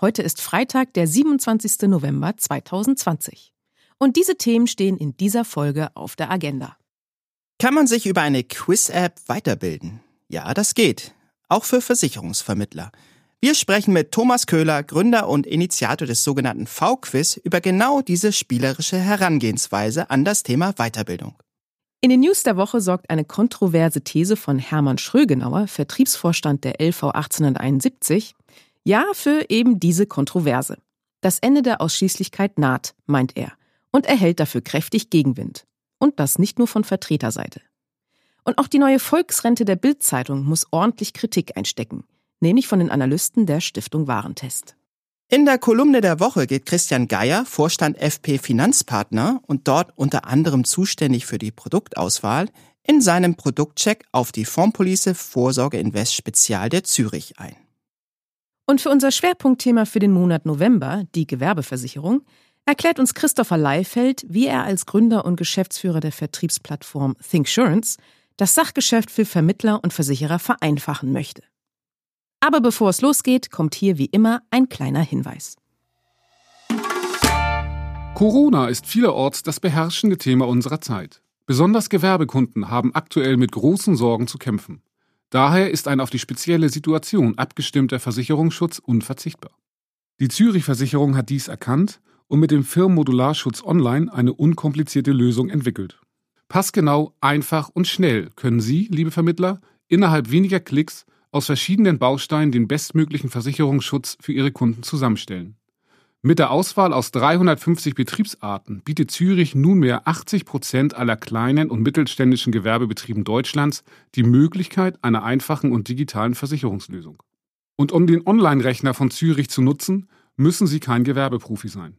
Heute ist Freitag, der 27. November 2020. Und diese Themen stehen in dieser Folge auf der Agenda. Kann man sich über eine Quiz-App weiterbilden? Ja, das geht. Auch für Versicherungsvermittler. Wir sprechen mit Thomas Köhler, Gründer und Initiator des sogenannten V-Quiz, über genau diese spielerische Herangehensweise an das Thema Weiterbildung. In den News der Woche sorgt eine kontroverse These von Hermann Schrögenauer, Vertriebsvorstand der LV 1871, ja für eben diese Kontroverse. Das Ende der Ausschließlichkeit naht, meint er, und erhält dafür kräftig Gegenwind. Und das nicht nur von Vertreterseite. Und auch die neue Volksrente der Bildzeitung muss ordentlich Kritik einstecken, nämlich von den Analysten der Stiftung Warentest. In der Kolumne der Woche geht Christian Geier, Vorstand FP Finanzpartner und dort unter anderem zuständig für die Produktauswahl, in seinem Produktcheck auf die Fondspolice Vorsorge Invest Spezial der Zürich ein. Und für unser Schwerpunktthema für den Monat November, die Gewerbeversicherung, erklärt uns Christopher Leifeld, wie er als Gründer und Geschäftsführer der Vertriebsplattform ThinkSurance das Sachgeschäft für Vermittler und Versicherer vereinfachen möchte. Aber bevor es losgeht, kommt hier wie immer ein kleiner Hinweis. Corona ist vielerorts das beherrschende Thema unserer Zeit. Besonders Gewerbekunden haben aktuell mit großen Sorgen zu kämpfen. Daher ist ein auf die spezielle Situation abgestimmter Versicherungsschutz unverzichtbar. Die Zürich Versicherung hat dies erkannt und mit dem Firmenmodularschutz Online eine unkomplizierte Lösung entwickelt. Passgenau, einfach und schnell können Sie, liebe Vermittler, innerhalb weniger Klicks aus verschiedenen Bausteinen den bestmöglichen Versicherungsschutz für Ihre Kunden zusammenstellen. Mit der Auswahl aus 350 Betriebsarten bietet Zürich nunmehr 80 Prozent aller kleinen und mittelständischen Gewerbebetrieben Deutschlands die Möglichkeit einer einfachen und digitalen Versicherungslösung. Und um den Online-Rechner von Zürich zu nutzen, müssen Sie kein Gewerbeprofi sein.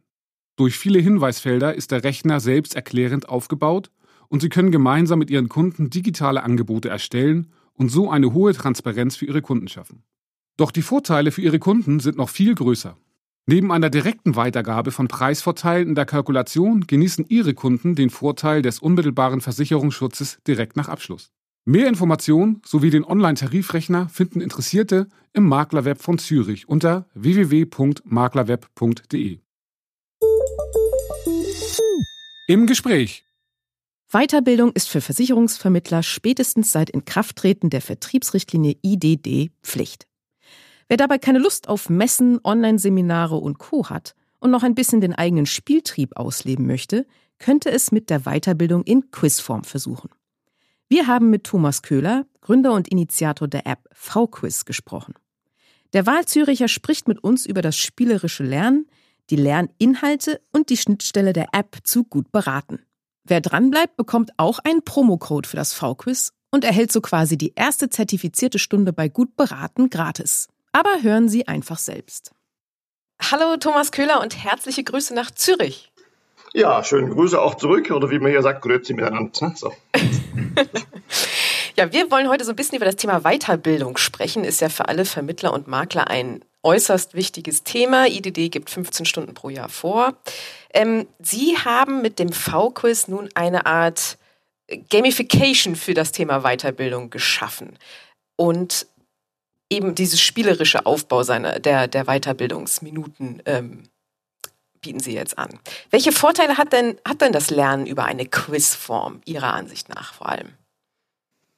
Durch viele Hinweisfelder ist der Rechner selbsterklärend aufgebaut und Sie können gemeinsam mit Ihren Kunden digitale Angebote erstellen und so eine hohe Transparenz für Ihre Kunden schaffen. Doch die Vorteile für Ihre Kunden sind noch viel größer. Neben einer direkten Weitergabe von Preisvorteilen in der Kalkulation genießen Ihre Kunden den Vorteil des unmittelbaren Versicherungsschutzes direkt nach Abschluss. Mehr Informationen sowie den Online-Tarifrechner finden Interessierte im Maklerweb von Zürich unter www.maklerweb.de. Im Gespräch. Weiterbildung ist für Versicherungsvermittler spätestens seit Inkrafttreten der Vertriebsrichtlinie IDD Pflicht. Wer dabei keine Lust auf Messen, Online-Seminare und Co. hat und noch ein bisschen den eigenen Spieltrieb ausleben möchte, könnte es mit der Weiterbildung in Quizform versuchen. Wir haben mit Thomas Köhler, Gründer und Initiator der App V-Quiz, gesprochen. Der Wahlzüricher spricht mit uns über das spielerische Lernen, die Lerninhalte und die Schnittstelle der App zu gut beraten. Wer dranbleibt, bekommt auch einen Promocode für das V-Quiz und erhält so quasi die erste zertifizierte Stunde bei gut beraten gratis. Aber hören Sie einfach selbst. Hallo Thomas Köhler und herzliche Grüße nach Zürich. Ja, schöne Grüße auch zurück oder wie man hier sagt, Grüezi miteinander. Ne? So. ja, wir wollen heute so ein bisschen über das Thema Weiterbildung sprechen. Ist ja für alle Vermittler und Makler ein äußerst wichtiges Thema. IDD gibt 15 Stunden pro Jahr vor. Ähm, Sie haben mit dem V-Quiz nun eine Art Gamification für das Thema Weiterbildung geschaffen. Und eben dieses spielerische Aufbau seiner, der, der Weiterbildungsminuten ähm, bieten Sie jetzt an. Welche Vorteile hat denn, hat denn das Lernen über eine Quizform Ihrer Ansicht nach vor allem?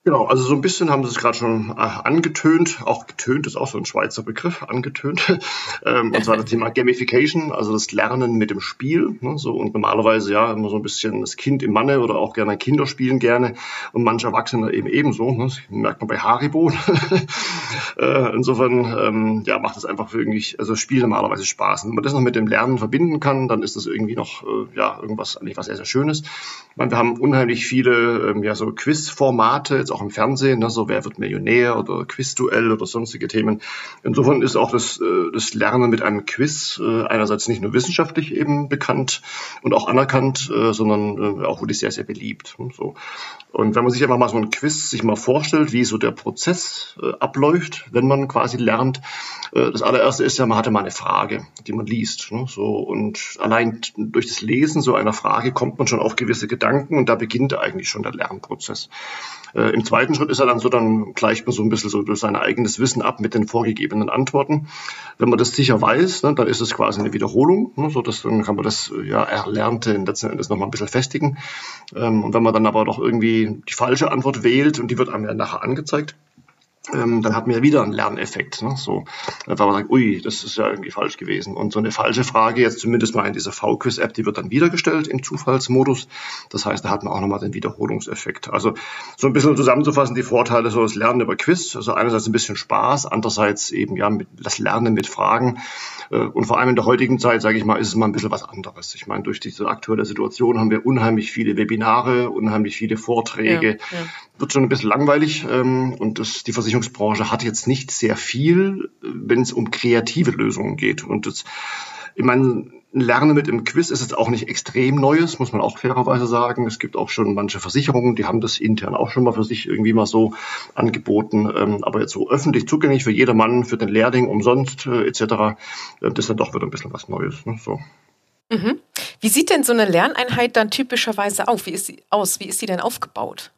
Genau, also so ein bisschen haben Sie es gerade schon äh, angetönt, auch getönt ist auch so ein Schweizer Begriff, angetönt, ähm, und zwar das Thema Gamification, also das Lernen mit dem Spiel, ne, so und normalerweise ja immer so ein bisschen das Kind im Manne oder auch gerne Kinder spielen gerne und manche Erwachsene eben ebenso, ne, das merkt man bei Haribo. äh, insofern ähm, ja macht es einfach irgendwie, also Spiel normalerweise Spaß. Wenn man das noch mit dem Lernen verbinden kann, dann ist das irgendwie noch äh, ja irgendwas eigentlich was sehr sehr Schönes. Wir haben unheimlich viele ähm, ja so Quizformate jetzt auch im Fernsehen, ne, so wer wird Millionär oder Quizduell oder sonstige Themen. Insofern ist auch das, äh, das Lernen mit einem Quiz äh, einerseits nicht nur wissenschaftlich eben bekannt und auch anerkannt, äh, sondern auch wirklich sehr, sehr beliebt. Und, so. und wenn man sich einfach mal so ein Quiz sich mal vorstellt, wie so der Prozess abläuft, wenn man quasi lernt, das allererste ist ja, man hatte mal eine Frage, die man liest. Ne, so, und allein durch das Lesen so einer Frage kommt man schon auf gewisse Gedanken und da beginnt eigentlich schon der Lernprozess. Äh, Im zweiten Schritt ist er dann so, dann gleicht man so ein bisschen so durch sein eigenes Wissen ab mit den vorgegebenen Antworten. Wenn man das sicher weiß, ne, dann ist es quasi eine Wiederholung, ne, so dass dann kann man das ja Erlernte letzten Endes nochmal ein bisschen festigen. Ähm, und wenn man dann aber doch irgendwie die falsche Antwort wählt und die wird einem ja nachher angezeigt, ähm, dann hat man ja wieder einen Lerneffekt. Ne? So, weil man sagt, ui, das ist ja irgendwie falsch gewesen. Und so eine falsche Frage, jetzt zumindest mal in dieser V-Quiz-App, die wird dann wiedergestellt im Zufallsmodus. Das heißt, da hat man auch nochmal den Wiederholungseffekt. Also so ein bisschen zusammenzufassen, die Vorteile so das Lernen über Quiz. Also einerseits ein bisschen Spaß, andererseits eben ja mit, das Lernen mit Fragen. Äh, und vor allem in der heutigen Zeit, sage ich mal, ist es mal ein bisschen was anderes. Ich meine, durch diese aktuelle Situation haben wir unheimlich viele Webinare, unheimlich viele Vorträge. Ja, ja. Wird schon ein bisschen langweilig ähm, und das, die Versicherung Versicherungsbranche hat jetzt nicht sehr viel, wenn es um kreative Lösungen geht. Und das, ich meine, Lernen mit im Quiz ist jetzt auch nicht extrem Neues, muss man auch fairerweise sagen. Es gibt auch schon manche Versicherungen, die haben das intern auch schon mal für sich irgendwie mal so angeboten. Ähm, aber jetzt so öffentlich zugänglich für jedermann, für den Lehrling umsonst äh, etc., äh, das ist dann doch wieder ein bisschen was Neues. Ne? So. Mhm. Wie sieht denn so eine Lerneinheit dann typischerweise auf? Wie ist sie aus? Wie ist sie denn aufgebaut?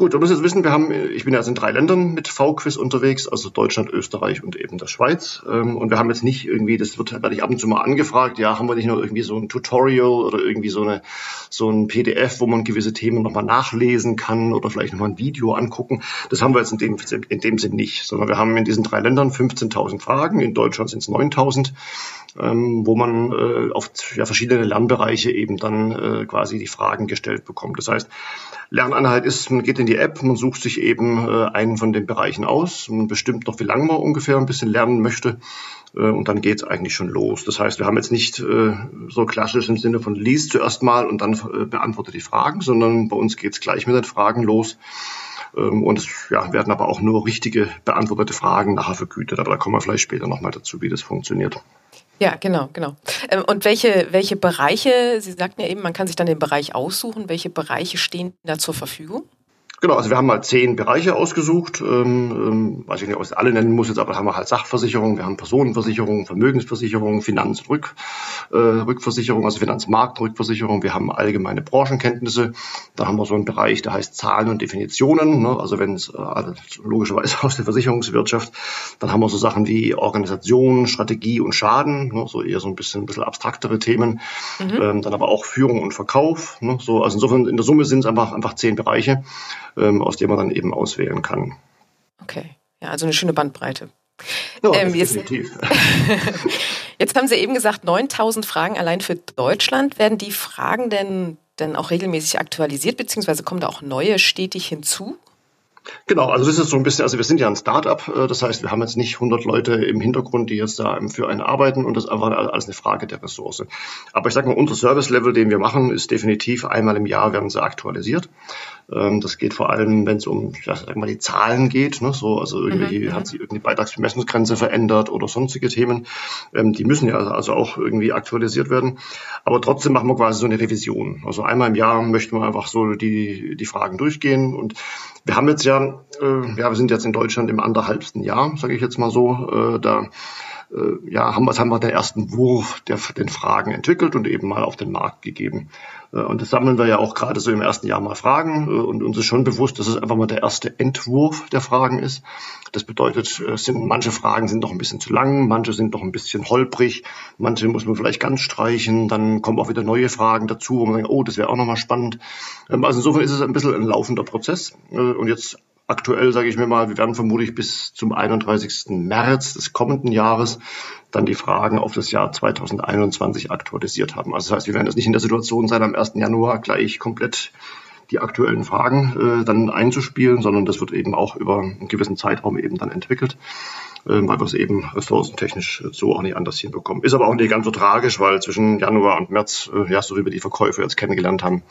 Gut, du musst jetzt wissen, wir haben, ich bin ja in drei Ländern mit V-Quiz unterwegs, also Deutschland, Österreich und eben der Schweiz. Ähm, und wir haben jetzt nicht irgendwie, das wird werde ich ab und zu mal angefragt, ja, haben wir nicht nur irgendwie so ein Tutorial oder irgendwie so eine so ein PDF, wo man gewisse Themen nochmal nachlesen kann oder vielleicht nochmal ein Video angucken. Das haben wir jetzt in dem, in dem Sinn nicht, sondern wir haben in diesen drei Ländern 15.000 Fragen, in Deutschland sind es 9.000 ähm, wo man äh, auf ja, verschiedene Lernbereiche eben dann äh, quasi die Fragen gestellt bekommt. Das heißt, Lerneinheit ist, man geht in die App, man sucht sich eben äh, einen von den Bereichen aus, man bestimmt noch, wie lange man ungefähr ein bisschen lernen möchte äh, und dann geht es eigentlich schon los. Das heißt, wir haben jetzt nicht äh, so klassisch im Sinne von liest zuerst mal und dann äh, beantworte die Fragen, sondern bei uns geht es gleich mit den Fragen los. Ähm, und es ja, werden aber auch nur richtige beantwortete Fragen nachher vergütet. Aber da kommen wir vielleicht später nochmal dazu, wie das funktioniert. Ja, genau, genau. Ähm, und welche, welche Bereiche, Sie sagten ja eben, man kann sich dann den Bereich aussuchen, welche Bereiche stehen da zur Verfügung? Genau, also wir haben mal zehn Bereiche ausgesucht, ähm, ähm, weiß ich nicht, ob ich alle nennen muss jetzt, aber da haben wir halt Sachversicherung, wir haben Personenversicherung, Vermögensversicherung, Finanzrück, äh, Rückversicherung, also Finanzmarktrückversicherung, wir haben allgemeine Branchenkenntnisse, da haben wir so einen Bereich, der heißt Zahlen und Definitionen, ne? also wenn es äh, logischerweise aus der Versicherungswirtschaft, dann haben wir so Sachen wie Organisation, Strategie und Schaden, ne? so eher so ein bisschen, ein bisschen abstraktere Themen, mhm. ähm, dann aber auch Führung und Verkauf, ne? so, also insofern in der Summe sind es einfach, einfach zehn Bereiche ähm, aus dem man dann eben auswählen kann. Okay, ja, also eine schöne Bandbreite. Ja, ähm, jetzt, definitiv. jetzt haben Sie eben gesagt, 9000 Fragen allein für Deutschland. Werden die Fragen denn, denn auch regelmäßig aktualisiert, beziehungsweise kommen da auch neue stetig hinzu? Genau, also das ist so ein bisschen, also wir sind ja ein Startup, äh, das heißt, wir haben jetzt nicht 100 Leute im Hintergrund, die jetzt da für einen arbeiten und das ist einfach alles eine Frage der Ressource. Aber ich sage mal, unser Service-Level, den wir machen, ist definitiv einmal im Jahr werden sie aktualisiert. Ähm, das geht vor allem, wenn es um, ja, sag mal, die Zahlen geht, ne, so, also irgendwie mhm. hat sich irgendeine Beitragsbemessungsgrenze verändert oder sonstige Themen. Ähm, die müssen ja also auch irgendwie aktualisiert werden. Aber trotzdem machen wir quasi so eine Revision. Also einmal im Jahr möchten wir einfach so die, die Fragen durchgehen und wir haben jetzt ja, äh, ja, wir sind jetzt in Deutschland im anderthalbsten Jahr, sage ich jetzt mal so, äh, da äh, ja, haben wir, haben wir den ersten Wurf der, den Fragen entwickelt und eben mal auf den Markt gegeben. Äh, und das sammeln wir ja auch gerade so im ersten Jahr mal Fragen. Äh, und uns ist schon bewusst, dass es einfach mal der erste Entwurf der Fragen ist. Das bedeutet, es sind, manche Fragen sind noch ein bisschen zu lang, manche sind noch ein bisschen holprig, manche muss man vielleicht ganz streichen, dann kommen auch wieder neue Fragen dazu, wo man denkt, oh, das wäre auch nochmal spannend. Ähm, also insofern ist es ein bisschen ein laufender Prozess. Und jetzt aktuell, sage ich mir mal, wir werden vermutlich bis zum 31. März des kommenden Jahres dann die Fragen auf das Jahr 2021 aktualisiert haben. Also das heißt, wir werden jetzt nicht in der Situation sein, am 1. Januar gleich komplett die aktuellen Fragen äh, dann einzuspielen, sondern das wird eben auch über einen gewissen Zeitraum eben dann entwickelt. Äh, weil wir es eben ressourcentechnisch so auch nicht anders hinbekommen. Ist aber auch nicht ganz so tragisch, weil zwischen Januar und März, äh, ja, so wie wir die Verkäufer jetzt kennengelernt haben,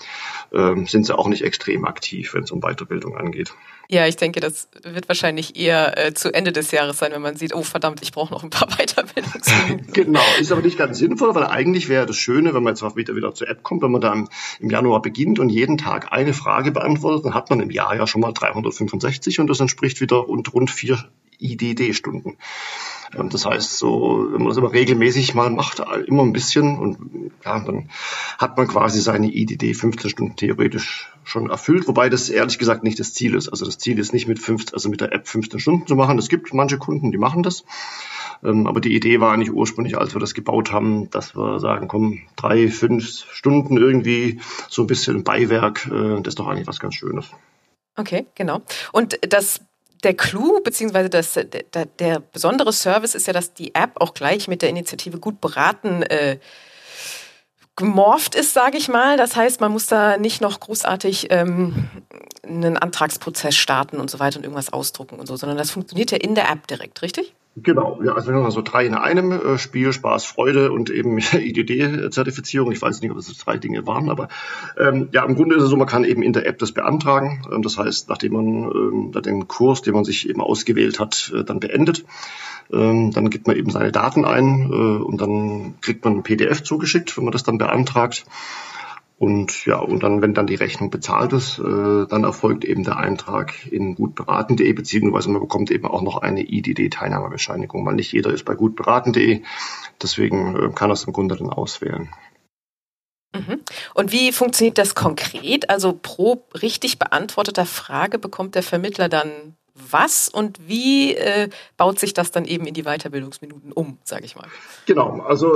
äh, sind sie auch nicht extrem aktiv, wenn es um Weiterbildung angeht. Ja, ich denke, das wird wahrscheinlich eher äh, zu Ende des Jahres sein, wenn man sieht, oh verdammt, ich brauche noch ein paar Weiterbildungsminuten. genau, ist aber nicht ganz sinnvoll, weil eigentlich wäre das Schöne, wenn man jetzt wieder, wieder zur App kommt, wenn man dann im Januar beginnt und jeden Tag eine Frage beantwortet, dann hat man im Jahr ja schon mal 365 und das entspricht wieder rund, rund vier IDD-Stunden. Das heißt, so, wenn man das aber regelmäßig mal macht, immer ein bisschen und ja, dann hat man quasi seine IDD 15 Stunden theoretisch schon erfüllt, wobei das ehrlich gesagt nicht das Ziel ist. Also das Ziel ist nicht mit 15, also mit der App 15 Stunden zu machen. Es gibt manche Kunden, die machen das. Ähm, aber die Idee war nicht ursprünglich, als wir das gebaut haben, dass wir sagen, komm, drei, fünf Stunden irgendwie so ein bisschen Beiwerk, äh, das ist doch eigentlich was ganz Schönes. Okay, genau. Und das der Clou, beziehungsweise das, der, der, besondere Service ist ja, dass die App auch gleich mit der Initiative gut beraten äh, gemorpht ist, sage ich mal. Das heißt, man muss da nicht noch großartig ähm, einen Antragsprozess starten und so weiter und irgendwas ausdrucken und so, sondern das funktioniert ja in der App direkt, richtig? Genau, ja, also wir haben so drei in einem, äh, Spiel, Spaß, Freude und eben IDD-Zertifizierung. Ich weiß nicht, ob das drei Dinge waren, aber ähm, ja, im Grunde ist es so, man kann eben in der App das beantragen. Ähm, das heißt, nachdem man ähm, den Kurs, den man sich eben ausgewählt hat, äh, dann beendet, ähm, dann gibt man eben seine Daten ein äh, und dann kriegt man ein PDF zugeschickt, wenn man das dann beantragt. Und ja, und dann, wenn dann die Rechnung bezahlt ist, äh, dann erfolgt eben der Eintrag in gutberaten.de, beziehungsweise man bekommt eben auch noch eine IDD-Teilnahmebescheinigung, weil nicht jeder ist bei gutberaten.de. Deswegen äh, kann es im Grunde dann auswählen. Mhm. Und wie funktioniert das konkret? Also pro richtig beantworteter Frage bekommt der Vermittler dann was und wie äh, baut sich das dann eben in die Weiterbildungsminuten um, sage ich mal? Genau, also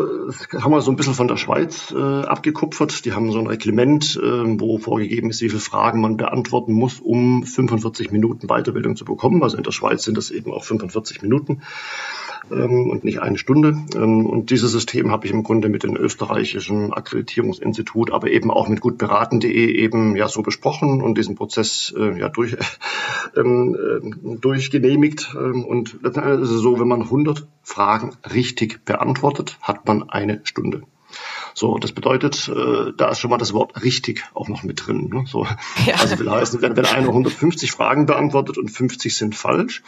haben wir so ein bisschen von der Schweiz äh, abgekupfert. Die haben so ein Reglement, äh, wo vorgegeben ist, wie viele Fragen man beantworten muss, um 45 Minuten Weiterbildung zu bekommen. Also in der Schweiz sind das eben auch 45 Minuten ähm, und nicht eine Stunde. Ähm, und dieses System habe ich im Grunde mit dem österreichischen Akkreditierungsinstitut, aber eben auch mit gutberaten.de eben ja so besprochen und diesen Prozess äh, ja durch, ähm, äh, durchgenehmigt. Ähm, und letztendlich ist es so, wenn man 100 Fragen richtig beantwortet, hat man eine Stunde. So, das bedeutet, äh, da ist schon mal das Wort richtig auch noch mit drin. Ne? So, ja. Also will heißen, wenn, wenn einer 150 Fragen beantwortet und 50 sind falsch,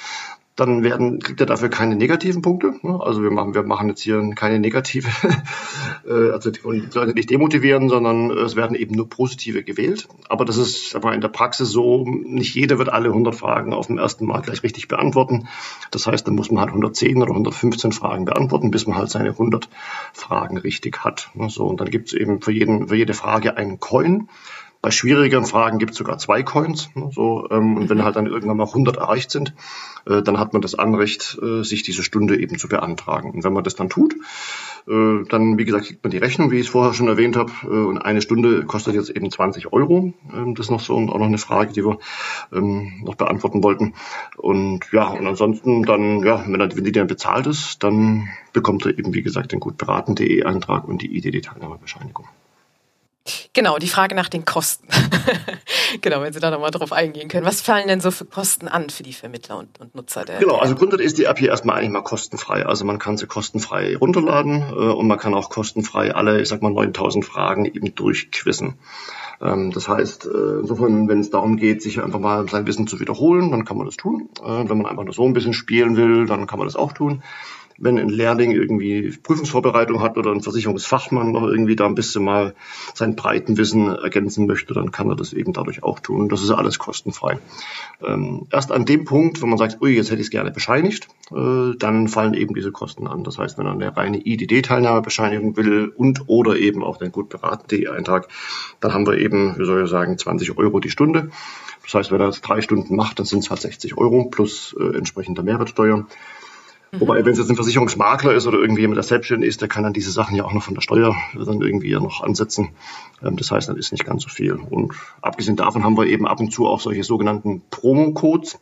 dann werden, kriegt er dafür keine negativen Punkte. Ne? Also wir machen, wir machen jetzt hier keine negative, äh, also die Leute nicht demotivieren, sondern es werden eben nur positive gewählt. Aber das ist aber in der Praxis so, nicht jeder wird alle 100 Fragen auf dem ersten Mal gleich richtig beantworten. Das heißt, dann muss man halt 110 oder 115 Fragen beantworten, bis man halt seine 100 Fragen richtig hat. Ne? So, und dann gibt es eben für, jeden, für jede Frage einen Coin. Bei schwierigeren Fragen gibt es sogar zwei Coins. Ne, so, ähm, und wenn halt dann irgendwann mal 100 erreicht sind, äh, dann hat man das Anrecht, äh, sich diese Stunde eben zu beantragen. Und wenn man das dann tut, äh, dann, wie gesagt, kriegt man die Rechnung, wie ich es vorher schon erwähnt habe. Äh, und eine Stunde kostet jetzt eben 20 Euro. Ähm, das ist noch so und auch noch eine Frage, die wir ähm, noch beantworten wollten. Und ja, und ansonsten dann, ja, wenn, wenn die dann bezahlt ist, dann bekommt er eben, wie gesagt, den gutberaten.de Eintrag und die IDD-Teilnahmebescheinigung. Genau, die Frage nach den Kosten. genau, wenn Sie da nochmal drauf eingehen können. Was fallen denn so für Kosten an für die Vermittler und, und Nutzer? Der, genau, also grundsätzlich ist die App hier erstmal eigentlich mal kostenfrei. Also man kann sie kostenfrei runterladen äh, und man kann auch kostenfrei alle, ich sag mal, 9000 Fragen eben durchquissen. Ähm, das heißt, äh, insofern, wenn es darum geht, sich einfach mal sein Wissen zu wiederholen, dann kann man das tun. Äh, wenn man einfach nur so ein bisschen spielen will, dann kann man das auch tun wenn ein Lehrling irgendwie Prüfungsvorbereitung hat oder ein Versicherungsfachmann noch irgendwie da ein bisschen mal sein Breitenwissen ergänzen möchte, dann kann er das eben dadurch auch tun. Das ist alles kostenfrei. Ähm, erst an dem Punkt, wenn man sagt, ui, jetzt hätte ich es gerne bescheinigt, äh, dann fallen eben diese Kosten an. Das heißt, wenn er eine reine IDD-Teilnahmebescheinigung will und oder eben auch den gut beraten eintrag dann haben wir eben, wie soll ich sagen, 20 Euro die Stunde. Das heißt, wenn er das drei Stunden macht, dann sind es halt 60 Euro plus äh, entsprechende Mehrwertsteuer. Mhm. Wobei, wenn es jetzt ein Versicherungsmakler ist oder irgendwie jemand, der selbstständig ist, der kann dann diese Sachen ja auch noch von der Steuer dann irgendwie ja noch ansetzen. Ähm, das heißt, das ist nicht ganz so viel. Und abgesehen davon haben wir eben ab und zu auch solche sogenannten Promo-Codes.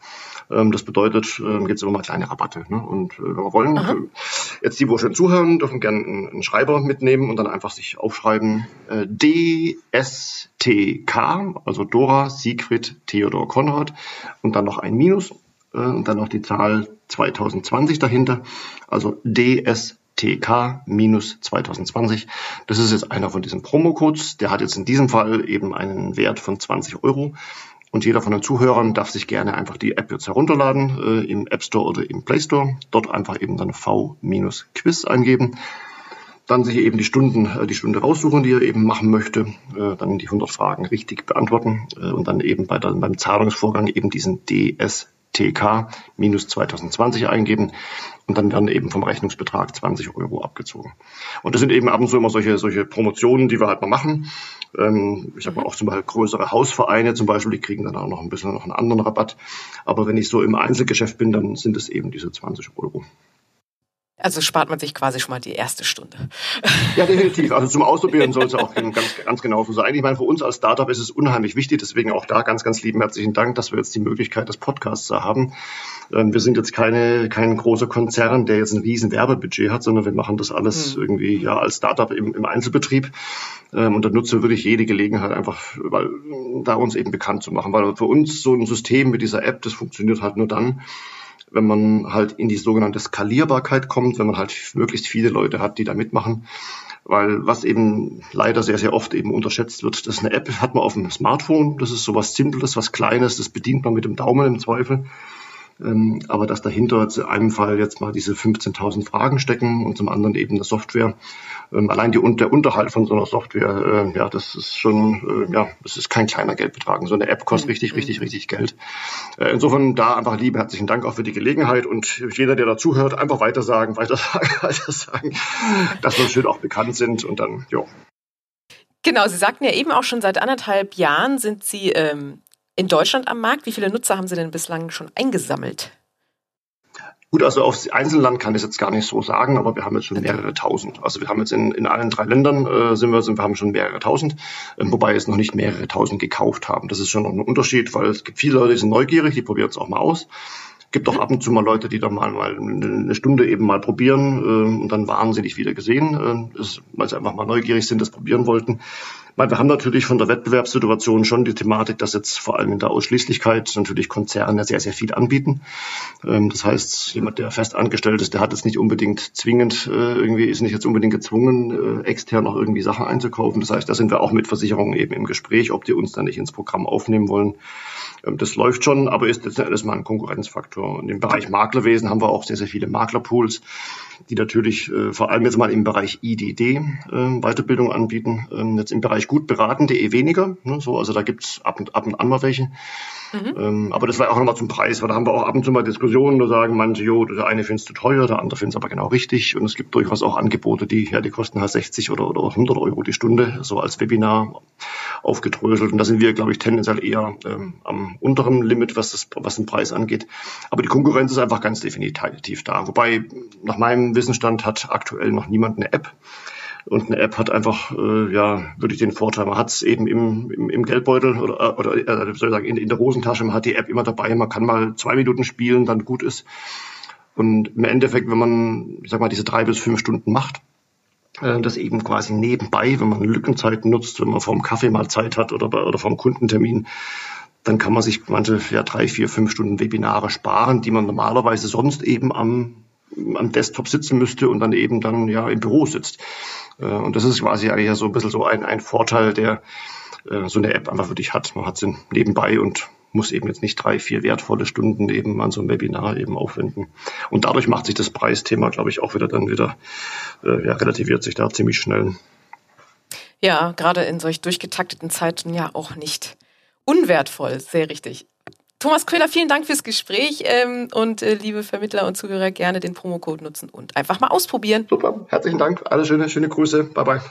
Ähm, das bedeutet, ähm, gibt es immer mal kleine Rabatte. Ne? Und äh, wenn wir wollen, Aha. jetzt die, wo schon zuhören, dürfen gerne einen Schreiber mitnehmen und dann einfach sich aufschreiben äh, DSTK, also Dora, Siegfried, Theodor, Konrad und dann noch ein Minus äh, und dann noch die Zahl 2020 dahinter, also DSTK minus 2020. Das ist jetzt einer von diesen Promo-Codes. Der hat jetzt in diesem Fall eben einen Wert von 20 Euro. Und jeder von den Zuhörern darf sich gerne einfach die App jetzt herunterladen äh, im App Store oder im Play Store. Dort einfach eben dann V-Quiz eingeben. Dann sich eben die Stunden, äh, die Stunde raussuchen, die er eben machen möchte. Äh, dann die 100 Fragen richtig beantworten äh, und dann eben bei, dann beim Zahlungsvorgang eben diesen DST TK minus 2020 eingeben und dann werden eben vom Rechnungsbetrag 20 Euro abgezogen. Und das sind eben ab und zu immer solche, solche Promotionen, die wir halt mal machen. Ähm, ich habe mhm. auch zum Beispiel größere Hausvereine zum Beispiel, die kriegen dann auch noch ein bisschen noch einen anderen Rabatt. Aber wenn ich so im Einzelgeschäft bin, dann sind es eben diese 20 Euro. Also spart man sich quasi schon mal die erste Stunde. Ja, definitiv. Also zum Ausprobieren soll es auch ganz, ganz genauso sein. Ich meine, für uns als Startup ist es unheimlich wichtig. Deswegen auch da ganz, ganz lieben herzlichen Dank, dass wir jetzt die Möglichkeit des Podcasts haben. Ähm, wir sind jetzt keine, kein großer Konzern, der jetzt ein riesen Werbebudget hat, sondern wir machen das alles mhm. irgendwie ja als Startup im, im Einzelbetrieb. Ähm, und da nutzen wir wirklich jede Gelegenheit einfach, weil da uns eben bekannt zu machen. Weil für uns so ein System mit dieser App, das funktioniert halt nur dann, wenn man halt in die sogenannte Skalierbarkeit kommt, wenn man halt möglichst viele Leute hat, die da mitmachen. Weil was eben leider sehr, sehr oft eben unterschätzt wird, das ist eine App, hat man auf dem Smartphone, das ist sowas Simples, was Kleines, das bedient man mit dem Daumen im Zweifel. Ähm, aber dass dahinter zu einem Fall jetzt mal diese 15.000 Fragen stecken und zum anderen eben eine Software. Ähm, allein die, der Unterhalt von so einer Software, äh, ja, das ist schon, äh, ja, das ist kein kleiner Geldbetrag. So eine App kostet mhm. richtig, richtig, richtig Geld. Äh, insofern da einfach lieben herzlichen Dank auch für die Gelegenheit und jeder, der dazuhört, einfach weiter sagen, weiter sagen, weiter sagen, dass wir schön auch bekannt sind und dann, ja. Genau, Sie sagten ja eben auch schon seit anderthalb Jahren sind Sie ähm, in Deutschland am Markt. Wie viele Nutzer haben Sie denn bislang schon eingesammelt? Gut, also aufs Einzelland kann ich jetzt gar nicht so sagen, aber wir haben jetzt schon mehrere tausend. Also wir haben jetzt in, in allen drei Ländern äh, sind wir, sind, wir haben schon mehrere tausend, äh, wobei es noch nicht mehrere tausend gekauft haben. Das ist schon noch ein Unterschied, weil es gibt viele Leute, die sind neugierig, die probieren es auch mal aus gibt auch ab und zu mal Leute, die da mal, mal eine Stunde eben mal probieren äh, und dann wahnsinnig wieder gesehen, äh, weil sie einfach mal neugierig sind, das probieren wollten. Weil wir haben natürlich von der Wettbewerbssituation schon die Thematik, dass jetzt vor allem in der Ausschließlichkeit natürlich Konzerne sehr, sehr viel anbieten. Ähm, das heißt, jemand, der fest angestellt ist, der hat jetzt nicht unbedingt zwingend, äh, irgendwie ist nicht jetzt unbedingt gezwungen, äh, extern noch irgendwie Sachen einzukaufen. Das heißt, da sind wir auch mit Versicherungen eben im Gespräch, ob die uns dann nicht ins Programm aufnehmen wollen. Ähm, das läuft schon, aber ist jetzt erstmal ein Konkurrenzfaktor. Und im Bereich Maklerwesen haben wir auch sehr, sehr viele Maklerpools, die natürlich äh, vor allem jetzt mal im Bereich IDD äh, Weiterbildung anbieten. Ähm, jetzt im Bereich gut beraten.de weniger. Ne, so, also da gibt's ab und, ab und an mal welche. Mhm. Ähm, aber das war auch nochmal zum Preis, weil da haben wir auch ab und zu mal Diskussionen, da sagen manche, jo, der eine findest du teuer, der andere findet es aber genau richtig. Und es gibt durchaus auch Angebote, die, ja, die kosten halt 60 oder, oder 100 Euro die Stunde, so als Webinar aufgedröselt. Und da sind wir, glaube ich, tendenziell eher ähm, am unteren Limit, was, das, was den Preis angeht. Aber die Konkurrenz ist einfach ganz definitiv da. Wobei, nach meinem Wissensstand hat aktuell noch niemand eine App. Und eine App hat einfach, äh, ja, würde ich den Vorteil, man hat es eben im, im, im Geldbeutel oder, oder äh, soll ich sagen, in, in der Hosentasche, man hat die App immer dabei, man kann mal zwei Minuten spielen, dann gut ist. Und im Endeffekt, wenn man, ich sag mal, diese drei bis fünf Stunden macht, äh, das eben quasi nebenbei, wenn man Lückenzeiten nutzt, wenn man vorm Kaffee mal Zeit hat oder, oder vom Kundentermin, dann kann man sich manche ja, drei, vier, fünf Stunden Webinare sparen, die man normalerweise sonst eben am, am Desktop sitzen müsste und dann eben dann ja im Büro sitzt. Äh, und das ist quasi eigentlich so ein bisschen so ein, ein Vorteil, der äh, so eine App einfach für dich hat. Man hat sie nebenbei und muss eben jetzt nicht drei, vier wertvolle Stunden eben an so einem Webinar eben aufwenden. Und dadurch macht sich das Preisthema, glaube ich, auch wieder dann wieder, äh, ja, relativiert sich da ziemlich schnell. Ja, gerade in solch durchgetakteten Zeiten ja auch nicht unwertvoll, sehr richtig. Thomas Köhler, vielen Dank fürs Gespräch ähm, und äh, liebe Vermittler und Zuhörer, gerne den Promocode nutzen und einfach mal ausprobieren. Super, herzlichen Dank, alle schöne, schöne Grüße, bye bye.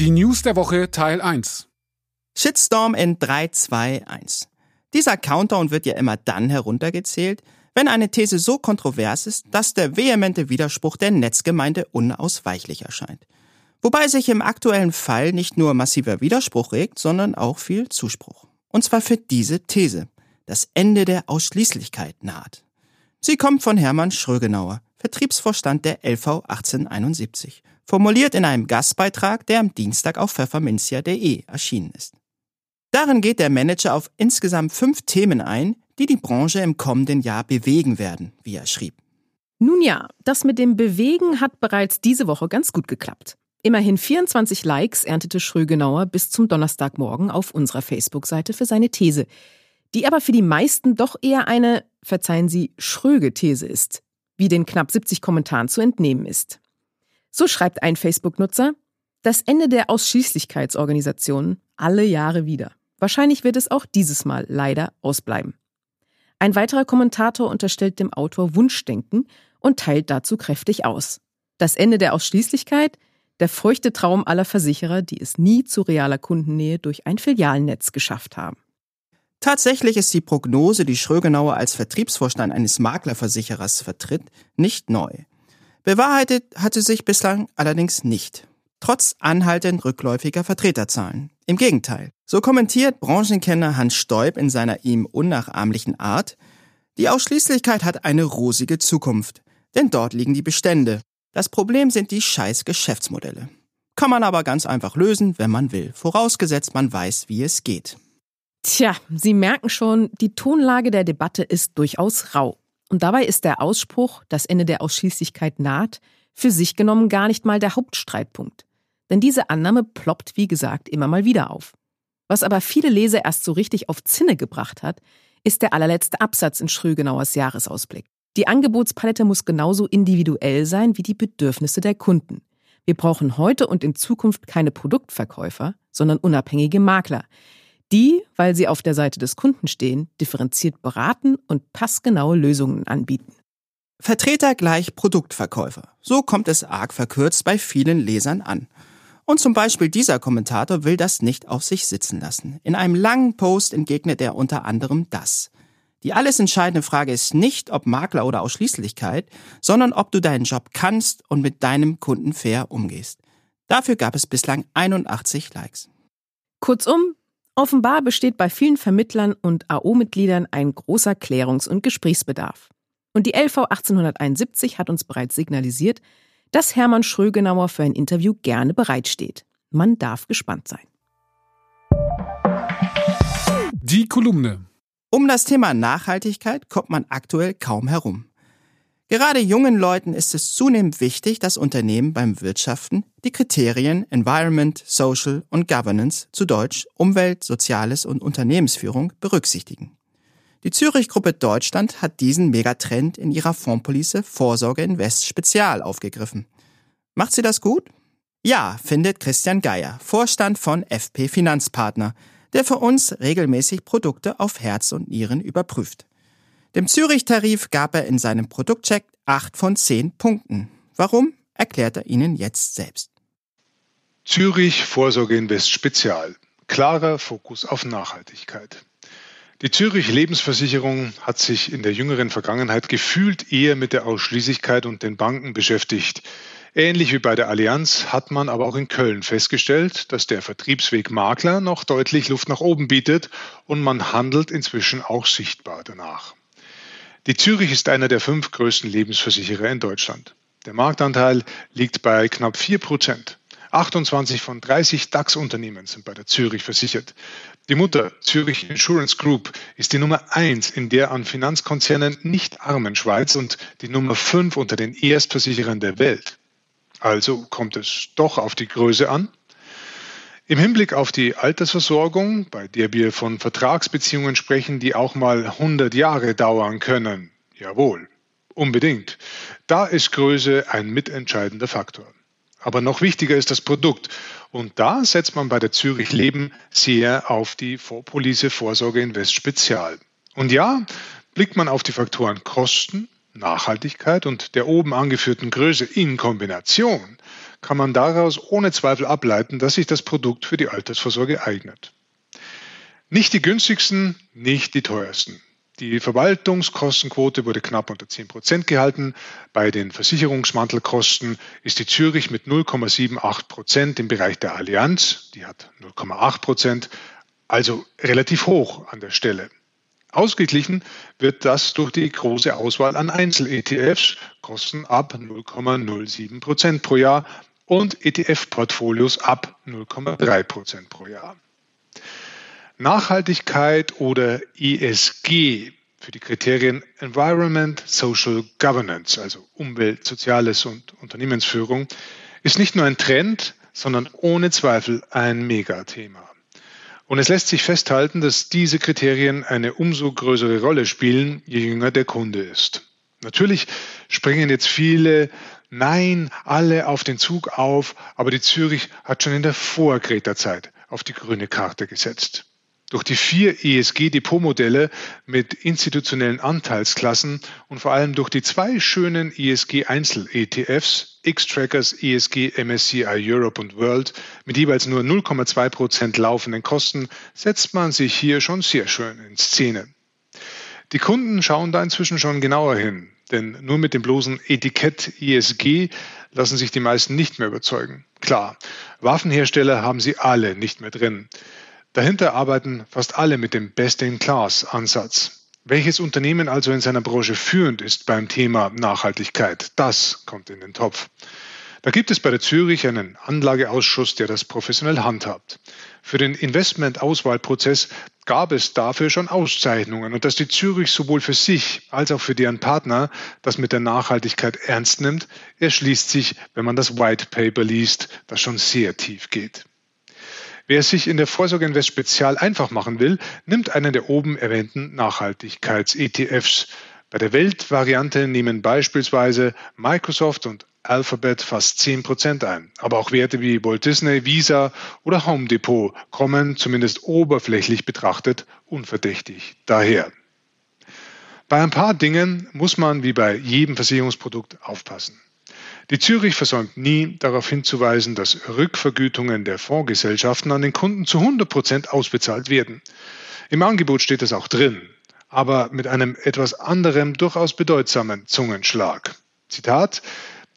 Die News der Woche Teil 1. Shitstorm in 3, 2, 1. Dieser Countdown wird ja immer dann heruntergezählt, wenn eine These so kontrovers ist, dass der vehemente Widerspruch der Netzgemeinde unausweichlich erscheint. Wobei sich im aktuellen Fall nicht nur massiver Widerspruch regt, sondern auch viel Zuspruch. Und zwar für diese These. Das Ende der Ausschließlichkeit naht. Sie kommt von Hermann Schrögenauer, Vertriebsvorstand der LV 1871, formuliert in einem Gastbeitrag, der am Dienstag auf pfefferminzia.de erschienen ist. Darin geht der Manager auf insgesamt fünf Themen ein, die die Branche im kommenden Jahr bewegen werden, wie er schrieb. Nun ja, das mit dem Bewegen hat bereits diese Woche ganz gut geklappt. Immerhin 24 Likes erntete Schrögenauer bis zum Donnerstagmorgen auf unserer Facebook-Seite für seine These, die aber für die meisten doch eher eine, verzeihen Sie, schröge These ist, wie den knapp 70 Kommentaren zu entnehmen ist. So schreibt ein Facebook-Nutzer, das Ende der Ausschließlichkeitsorganisationen alle Jahre wieder. Wahrscheinlich wird es auch dieses Mal leider ausbleiben. Ein weiterer Kommentator unterstellt dem Autor Wunschdenken und teilt dazu kräftig aus. Das Ende der Ausschließlichkeit, der feuchte Traum aller Versicherer, die es nie zu realer Kundennähe durch ein Filialnetz geschafft haben. Tatsächlich ist die Prognose, die Schrögenauer als Vertriebsvorstand eines Maklerversicherers vertritt, nicht neu. Bewahrheitet hatte sich bislang allerdings nicht, trotz anhaltend rückläufiger Vertreterzahlen. Im Gegenteil, so kommentiert Branchenkenner Hans Stoib in seiner ihm unnachahmlichen Art, die Ausschließlichkeit hat eine rosige Zukunft, denn dort liegen die Bestände. Das Problem sind die scheiß Geschäftsmodelle. Kann man aber ganz einfach lösen, wenn man will, vorausgesetzt man weiß, wie es geht. Tja, Sie merken schon, die Tonlage der Debatte ist durchaus rau. Und dabei ist der Ausspruch, das Ende der Ausschließlichkeit naht, für sich genommen gar nicht mal der Hauptstreitpunkt. Denn diese Annahme ploppt, wie gesagt, immer mal wieder auf. Was aber viele Leser erst so richtig auf Zinne gebracht hat, ist der allerletzte Absatz in Schrögenauers Jahresausblick. Die Angebotspalette muss genauso individuell sein wie die Bedürfnisse der Kunden. Wir brauchen heute und in Zukunft keine Produktverkäufer, sondern unabhängige Makler, die, weil sie auf der Seite des Kunden stehen, differenziert beraten und passgenaue Lösungen anbieten. Vertreter gleich Produktverkäufer. So kommt es arg verkürzt bei vielen Lesern an. Und zum Beispiel dieser Kommentator will das nicht auf sich sitzen lassen. In einem langen Post entgegnet er unter anderem das. Die alles entscheidende Frage ist nicht, ob Makler oder Ausschließlichkeit, sondern ob du deinen Job kannst und mit deinem Kunden fair umgehst. Dafür gab es bislang 81 Likes. Kurzum, offenbar besteht bei vielen Vermittlern und AO-Mitgliedern ein großer Klärungs- und Gesprächsbedarf. Und die LV 1871 hat uns bereits signalisiert, dass Hermann Schrögenauer für ein Interview gerne bereitsteht. Man darf gespannt sein. Die Kolumne. Um das Thema Nachhaltigkeit kommt man aktuell kaum herum. Gerade jungen Leuten ist es zunehmend wichtig, dass Unternehmen beim Wirtschaften die Kriterien Environment, Social und Governance zu Deutsch Umwelt, Soziales und Unternehmensführung berücksichtigen. Die Zürich-Gruppe Deutschland hat diesen Megatrend in ihrer Fondspolice Vorsorge Invest Spezial aufgegriffen. Macht sie das gut? Ja, findet Christian Geier, Vorstand von FP Finanzpartner, der für uns regelmäßig Produkte auf Herz und Nieren überprüft. Dem Zürich-Tarif gab er in seinem Produktcheck 8 von 10 Punkten. Warum, erklärt er Ihnen jetzt selbst. Zürich Vorsorge Invest Spezial. Klarer Fokus auf Nachhaltigkeit. Die Zürich Lebensversicherung hat sich in der jüngeren Vergangenheit gefühlt eher mit der Ausschließlichkeit und den Banken beschäftigt. Ähnlich wie bei der Allianz hat man aber auch in Köln festgestellt, dass der Vertriebsweg Makler noch deutlich Luft nach oben bietet und man handelt inzwischen auch sichtbar danach. Die Zürich ist einer der fünf größten Lebensversicherer in Deutschland. Der Marktanteil liegt bei knapp vier Prozent. 28 von 30 DAX-Unternehmen sind bei der Zürich versichert. Die Mutter Zürich Insurance Group ist die Nummer eins in der an Finanzkonzernen nicht armen Schweiz und die Nummer fünf unter den Erstversicherern der Welt. Also kommt es doch auf die Größe an. Im Hinblick auf die Altersversorgung, bei der wir von Vertragsbeziehungen sprechen, die auch mal 100 Jahre dauern können, jawohl, unbedingt, da ist Größe ein mitentscheidender Faktor. Aber noch wichtiger ist das Produkt. Und da setzt man bei der Zürich Leben sehr auf die Vorpolice Vorsorge Invest Spezial. Und ja, blickt man auf die Faktoren Kosten, Nachhaltigkeit und der oben angeführten Größe in Kombination, kann man daraus ohne Zweifel ableiten, dass sich das Produkt für die Altersvorsorge eignet. Nicht die günstigsten, nicht die teuersten. Die Verwaltungskostenquote wurde knapp unter 10 Prozent gehalten. Bei den Versicherungsmantelkosten ist die Zürich mit 0,78 Prozent im Bereich der Allianz, die hat 0,8 Prozent, also relativ hoch an der Stelle. Ausgeglichen wird das durch die große Auswahl an Einzel-ETFs, Kosten ab 0,07 Prozent pro Jahr und ETF-Portfolios ab 0,3 Prozent pro Jahr. Nachhaltigkeit oder ESG für die Kriterien Environment, Social Governance, also Umwelt, Soziales und Unternehmensführung, ist nicht nur ein Trend, sondern ohne Zweifel ein Megathema. Und es lässt sich festhalten, dass diese Kriterien eine umso größere Rolle spielen, je jünger der Kunde ist. Natürlich springen jetzt viele Nein, alle auf den Zug auf, aber die Zürich hat schon in der Vor-Greta-Zeit auf die grüne Karte gesetzt. Durch die vier ESG-Depotmodelle mit institutionellen Anteilsklassen und vor allem durch die zwei schönen ESG-Einzel-ETFs, X-Trackers ESG MSCI Europe und World, mit jeweils nur 0,2 Prozent laufenden Kosten, setzt man sich hier schon sehr schön in Szene. Die Kunden schauen da inzwischen schon genauer hin, denn nur mit dem bloßen Etikett ESG lassen sich die meisten nicht mehr überzeugen. Klar, Waffenhersteller haben sie alle nicht mehr drin. Dahinter arbeiten fast alle mit dem Best-in-Class-Ansatz. Welches Unternehmen also in seiner Branche führend ist beim Thema Nachhaltigkeit, das kommt in den Topf. Da gibt es bei der Zürich einen Anlageausschuss, der das professionell handhabt. Für den Investmentauswahlprozess gab es dafür schon Auszeichnungen und dass die Zürich sowohl für sich als auch für deren Partner das mit der Nachhaltigkeit ernst nimmt, erschließt sich, wenn man das White Paper liest, das schon sehr tief geht. Wer sich in der Vorsorgeinvest Spezial einfach machen will, nimmt einen der oben erwähnten Nachhaltigkeits-ETFs. Bei der Weltvariante nehmen beispielsweise Microsoft und Alphabet fast 10 Prozent ein. Aber auch Werte wie Walt Disney, Visa oder Home Depot kommen zumindest oberflächlich betrachtet unverdächtig daher. Bei ein paar Dingen muss man wie bei jedem Versicherungsprodukt aufpassen. Die Zürich versäumt nie, darauf hinzuweisen, dass Rückvergütungen der Fondsgesellschaften an den Kunden zu 100 Prozent ausbezahlt werden. Im Angebot steht das auch drin, aber mit einem etwas anderem, durchaus bedeutsamen Zungenschlag. Zitat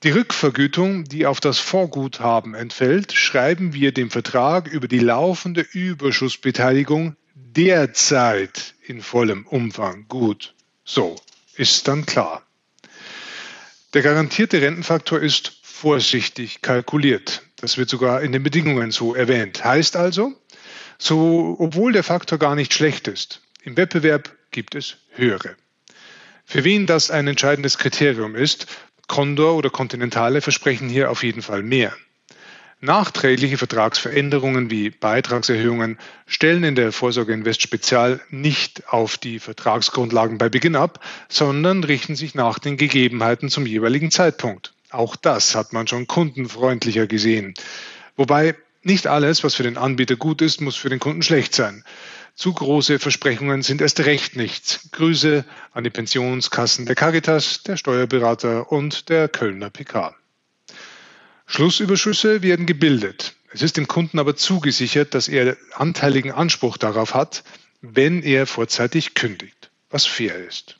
die Rückvergütung, die auf das Fondsguthaben entfällt, schreiben wir dem Vertrag über die laufende Überschussbeteiligung derzeit in vollem Umfang gut. So ist dann klar. Der garantierte Rentenfaktor ist vorsichtig kalkuliert. Das wird sogar in den Bedingungen so erwähnt. Heißt also, so, obwohl der Faktor gar nicht schlecht ist, im Wettbewerb gibt es höhere. Für wen das ein entscheidendes Kriterium ist, Condor oder Continentale versprechen hier auf jeden Fall mehr. Nachträgliche Vertragsveränderungen wie Beitragserhöhungen stellen in der Vorsorge Invest Spezial nicht auf die Vertragsgrundlagen bei Beginn ab, sondern richten sich nach den Gegebenheiten zum jeweiligen Zeitpunkt. Auch das hat man schon kundenfreundlicher gesehen. Wobei nicht alles, was für den Anbieter gut ist, muss für den Kunden schlecht sein. Zu große Versprechungen sind erst recht nichts. Grüße an die Pensionskassen der Caritas, der Steuerberater und der Kölner PK. Schlussüberschüsse werden gebildet. Es ist dem Kunden aber zugesichert, dass er anteiligen Anspruch darauf hat, wenn er vorzeitig kündigt, was fair ist.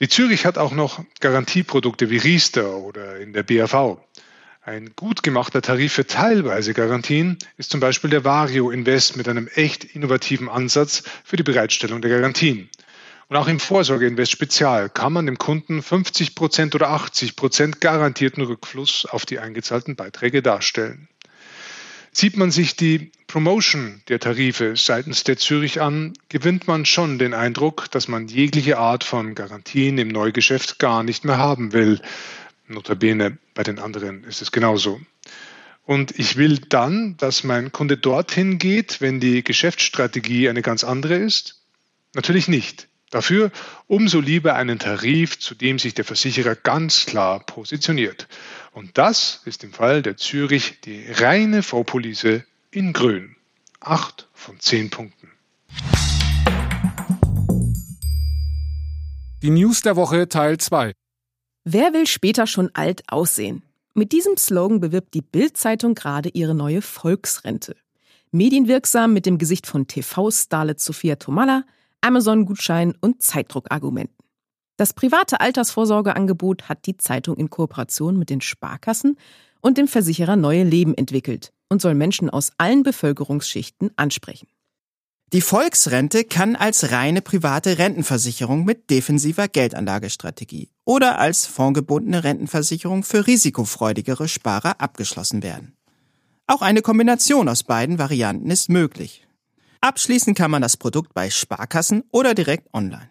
Die Zürich hat auch noch Garantieprodukte wie Riester oder in der BAV. Ein gut gemachter Tarif für teilweise Garantien ist zum Beispiel der Vario Invest mit einem echt innovativen Ansatz für die Bereitstellung der Garantien. Und auch im Vorsorgeinvest Spezial kann man dem Kunden 50 Prozent oder 80 Prozent garantierten Rückfluss auf die eingezahlten Beiträge darstellen. Sieht man sich die Promotion der Tarife seitens der Zürich an, gewinnt man schon den Eindruck, dass man jegliche Art von Garantien im Neugeschäft gar nicht mehr haben will. Notabene bei den anderen ist es genauso. Und ich will dann, dass mein Kunde dorthin geht, wenn die Geschäftsstrategie eine ganz andere ist? Natürlich nicht. Dafür umso lieber einen Tarif, zu dem sich der Versicherer ganz klar positioniert. Und das ist im Fall der Zürich die reine V-Police in Grün. Acht von zehn Punkten. Die News der Woche Teil 2. Wer will später schon alt aussehen? Mit diesem Slogan bewirbt die Bild-Zeitung gerade ihre neue Volksrente. Medienwirksam mit dem Gesicht von TV-Starlet Sophia Tomalla, Amazon-Gutschein und Zeitdruckargumenten. Das private Altersvorsorgeangebot hat die Zeitung in Kooperation mit den Sparkassen und dem Versicherer Neue Leben entwickelt und soll Menschen aus allen Bevölkerungsschichten ansprechen. Die Volksrente kann als reine private Rentenversicherung mit defensiver Geldanlagestrategie oder als fondgebundene Rentenversicherung für risikofreudigere Sparer abgeschlossen werden. Auch eine Kombination aus beiden Varianten ist möglich. Abschließen kann man das Produkt bei Sparkassen oder direkt online.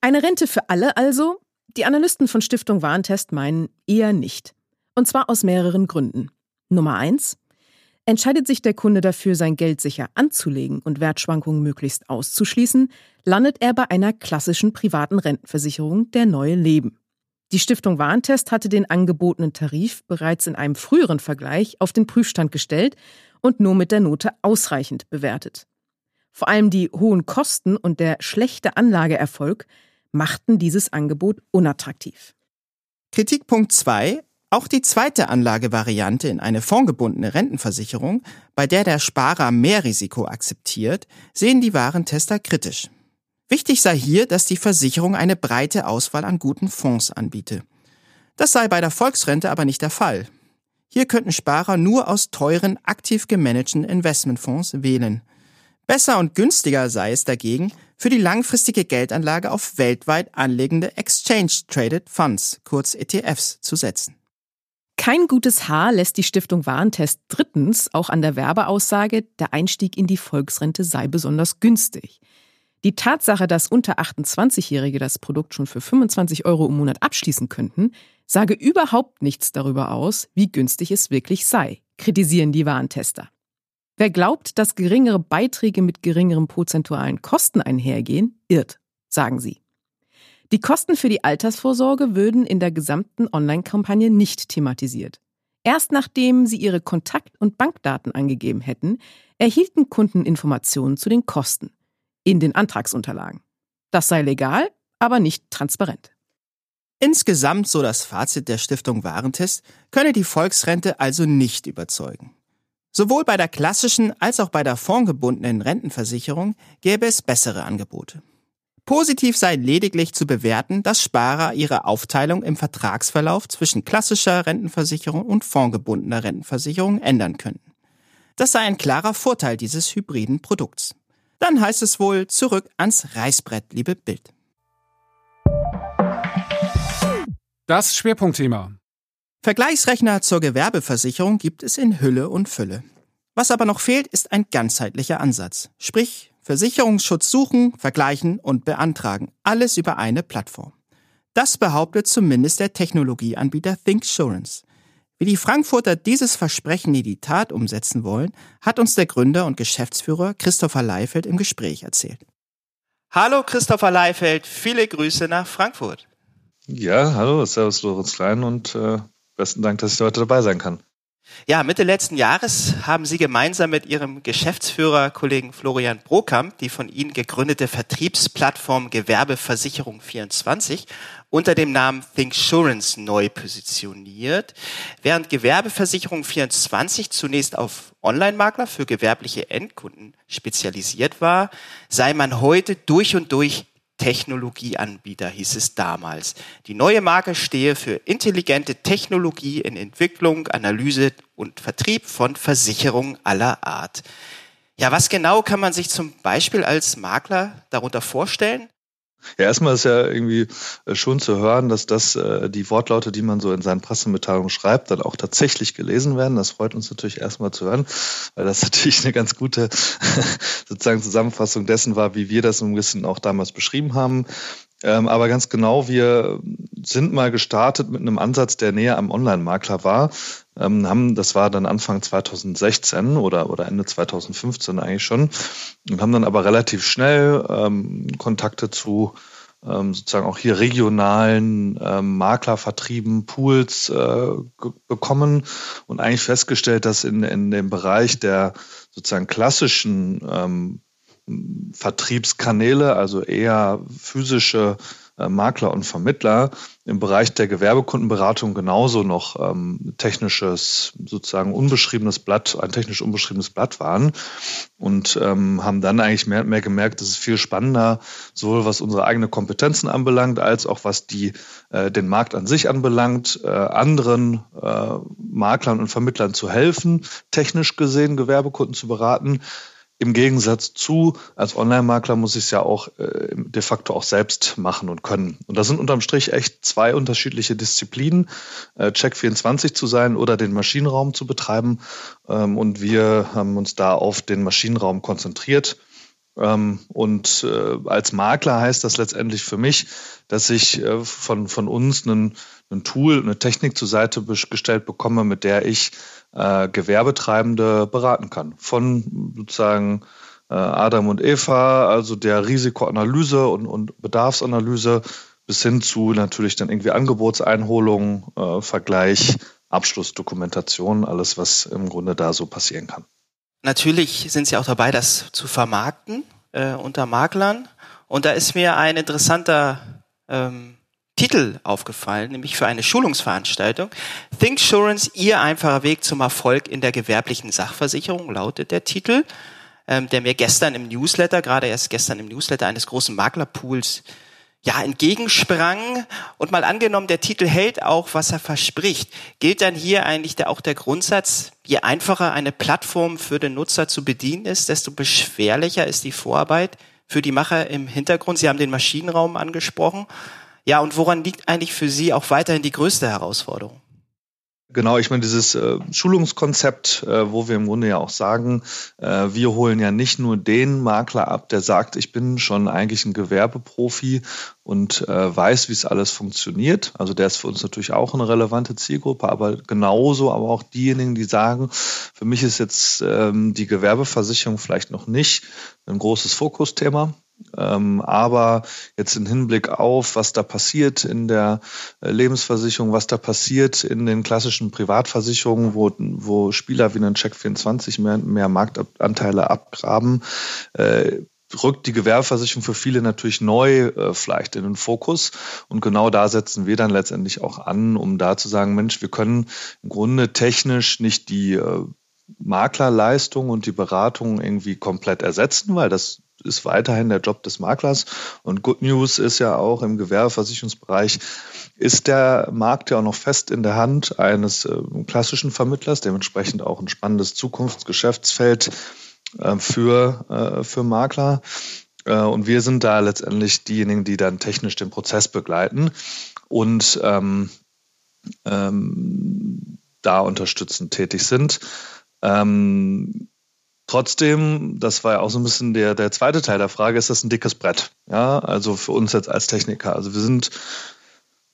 Eine Rente für alle also? Die Analysten von Stiftung Warentest meinen eher nicht. Und zwar aus mehreren Gründen. Nummer eins. Entscheidet sich der Kunde dafür, sein Geld sicher anzulegen und Wertschwankungen möglichst auszuschließen, landet er bei einer klassischen privaten Rentenversicherung der Neue Leben. Die Stiftung Warentest hatte den angebotenen Tarif bereits in einem früheren Vergleich auf den Prüfstand gestellt und nur mit der Note ausreichend bewertet. Vor allem die hohen Kosten und der schlechte Anlageerfolg machten dieses Angebot unattraktiv. Kritikpunkt 2. Auch die zweite Anlagevariante in eine fondgebundene Rentenversicherung, bei der der Sparer mehr Risiko akzeptiert, sehen die Warentester kritisch. Wichtig sei hier, dass die Versicherung eine breite Auswahl an guten Fonds anbiete. Das sei bei der Volksrente aber nicht der Fall. Hier könnten Sparer nur aus teuren, aktiv gemanagten Investmentfonds wählen. Besser und günstiger sei es dagegen, für die langfristige Geldanlage auf weltweit anlegende Exchange Traded Funds, kurz ETFs, zu setzen. Kein gutes Haar lässt die Stiftung Warentest drittens auch an der Werbeaussage, der Einstieg in die Volksrente sei besonders günstig. Die Tatsache, dass unter 28-Jährige das Produkt schon für 25 Euro im Monat abschließen könnten, sage überhaupt nichts darüber aus, wie günstig es wirklich sei, kritisieren die Warentester. Wer glaubt, dass geringere Beiträge mit geringeren prozentualen Kosten einhergehen, irrt, sagen sie. Die Kosten für die Altersvorsorge würden in der gesamten Online-Kampagne nicht thematisiert. Erst nachdem sie ihre Kontakt- und Bankdaten angegeben hätten, erhielten Kunden Informationen zu den Kosten in den Antragsunterlagen. Das sei legal, aber nicht transparent. Insgesamt, so das Fazit der Stiftung Warentest, könne die Volksrente also nicht überzeugen. Sowohl bei der klassischen als auch bei der fondgebundenen Rentenversicherung gäbe es bessere Angebote. Positiv sei lediglich zu bewerten, dass Sparer ihre Aufteilung im Vertragsverlauf zwischen klassischer Rentenversicherung und fondgebundener Rentenversicherung ändern könnten. Das sei ein klarer Vorteil dieses hybriden Produkts. Dann heißt es wohl zurück ans Reißbrett, liebe Bild. Das Schwerpunktthema. Vergleichsrechner zur Gewerbeversicherung gibt es in Hülle und Fülle. Was aber noch fehlt, ist ein ganzheitlicher Ansatz. Sprich, Versicherungsschutz suchen, vergleichen und beantragen. Alles über eine Plattform. Das behauptet zumindest der Technologieanbieter ThinkSurance. Wie die Frankfurter dieses Versprechen in die Tat umsetzen wollen, hat uns der Gründer und Geschäftsführer Christopher Leifeld im Gespräch erzählt. Hallo Christopher Leifeld, viele Grüße nach Frankfurt. Ja, hallo, Servus Lorenz Klein und äh, Besten Dank, dass ich heute dabei sein kann. Ja, Mitte letzten Jahres haben Sie gemeinsam mit Ihrem Geschäftsführer, Kollegen Florian Brokamp, die von Ihnen gegründete Vertriebsplattform Gewerbeversicherung 24 unter dem Namen ThinkSurance neu positioniert. Während Gewerbeversicherung 24 zunächst auf Online-Makler für gewerbliche Endkunden spezialisiert war, sei man heute durch und durch Technologieanbieter, hieß es damals. Die neue Marke stehe für intelligente Technologie in Entwicklung, Analyse und Vertrieb von Versicherungen aller Art. Ja, was genau kann man sich zum Beispiel als Makler darunter vorstellen? Ja, erstmal ist ja irgendwie äh, schon zu hören, dass das äh, die Wortlaute, die man so in seinen Pressemitteilungen schreibt, dann auch tatsächlich gelesen werden. Das freut uns natürlich erstmal zu hören, weil das natürlich eine ganz gute sozusagen Zusammenfassung dessen war, wie wir das ein bisschen auch damals beschrieben haben. Ähm, aber ganz genau, wir sind mal gestartet mit einem Ansatz, der näher am Online-Makler war. Ähm, haben, das war dann Anfang 2016 oder, oder Ende 2015 eigentlich schon. Und haben dann aber relativ schnell ähm, Kontakte zu ähm, sozusagen auch hier regionalen ähm, Maklervertrieben, Pools äh, bekommen und eigentlich festgestellt, dass in, in dem Bereich der sozusagen klassischen ähm, Vertriebskanäle, also eher physische Makler und Vermittler. Im Bereich der Gewerbekundenberatung genauso noch ähm, technisches, sozusagen unbeschriebenes Blatt, ein technisch unbeschriebenes Blatt waren. Und ähm, haben dann eigentlich mehr und mehr gemerkt, dass es viel spannender, sowohl was unsere eigene Kompetenzen anbelangt, als auch was die äh, den Markt an sich anbelangt, äh, anderen äh, Maklern und Vermittlern zu helfen, technisch gesehen Gewerbekunden zu beraten Im Gegensatz zu, als Online-Makler muss ich es ja auch äh, de facto auch selbst machen und können. Und das sind unterm Strich echt zwei unterschiedliche Disziplinen, äh, Check24 zu sein oder den Maschinenraum zu betreiben. Ähm, und wir haben uns da auf den Maschinenraum konzentriert. Ähm, und äh, als Makler heißt das letztendlich für mich, dass ich äh, von, von uns einen, ein Tool, eine Technik zur Seite gestellt bekomme, mit der ich äh, Gewerbetreibende beraten kann. Von sozusagen äh, Adam und Eva, also der Risikoanalyse und, und Bedarfsanalyse, bis hin zu natürlich dann irgendwie Angebotseinholung, äh, Vergleich, Abschlussdokumentation, alles, was im Grunde da so passieren kann. Natürlich sind Sie auch dabei, das zu vermarkten äh, unter Maklern. Und da ist mir ein interessanter ähm, Titel aufgefallen, nämlich für eine Schulungsveranstaltung. Thinksurance, Ihr einfacher Weg zum Erfolg in der gewerblichen Sachversicherung, lautet der Titel, ähm, der mir gestern im Newsletter, gerade erst gestern im Newsletter eines großen Maklerpools, ja, entgegensprang. Und mal angenommen, der Titel hält auch, was er verspricht. Gilt dann hier eigentlich der, auch der Grundsatz, je einfacher eine Plattform für den Nutzer zu bedienen ist, desto beschwerlicher ist die Vorarbeit für die Macher im Hintergrund. Sie haben den Maschinenraum angesprochen. Ja, und woran liegt eigentlich für Sie auch weiterhin die größte Herausforderung? Genau, ich meine, dieses äh, Schulungskonzept, äh, wo wir im Grunde ja auch sagen, äh, wir holen ja nicht nur den Makler ab, der sagt, ich bin schon eigentlich ein Gewerbeprofi und äh, weiß, wie es alles funktioniert. Also der ist für uns natürlich auch eine relevante Zielgruppe, aber genauso aber auch diejenigen, die sagen, für mich ist jetzt ähm, die Gewerbeversicherung vielleicht noch nicht ein großes Fokusthema. Ähm, aber jetzt im Hinblick auf, was da passiert in der äh, Lebensversicherung, was da passiert in den klassischen Privatversicherungen, wo, wo Spieler wie ein Check24 mehr, mehr Marktanteile abgraben, äh, rückt die Gewerbeversicherung für viele natürlich neu äh, vielleicht in den Fokus. Und genau da setzen wir dann letztendlich auch an, um da zu sagen, Mensch, wir können im Grunde technisch nicht die äh, Maklerleistung und die Beratung irgendwie komplett ersetzen, weil das ist weiterhin der Job des Maklers. Und Good News ist ja auch im Gewerbeversicherungsbereich, ist der Markt ja auch noch fest in der Hand eines äh, klassischen Vermittlers, dementsprechend auch ein spannendes Zukunftsgeschäftsfeld äh, für, äh, für Makler. Äh, und wir sind da letztendlich diejenigen, die dann technisch den Prozess begleiten und ähm, ähm, da unterstützend tätig sind. Ähm, Trotzdem, das war ja auch so ein bisschen der, der zweite Teil der Frage, ist das ein dickes Brett? Ja, also für uns jetzt als Techniker. Also wir sind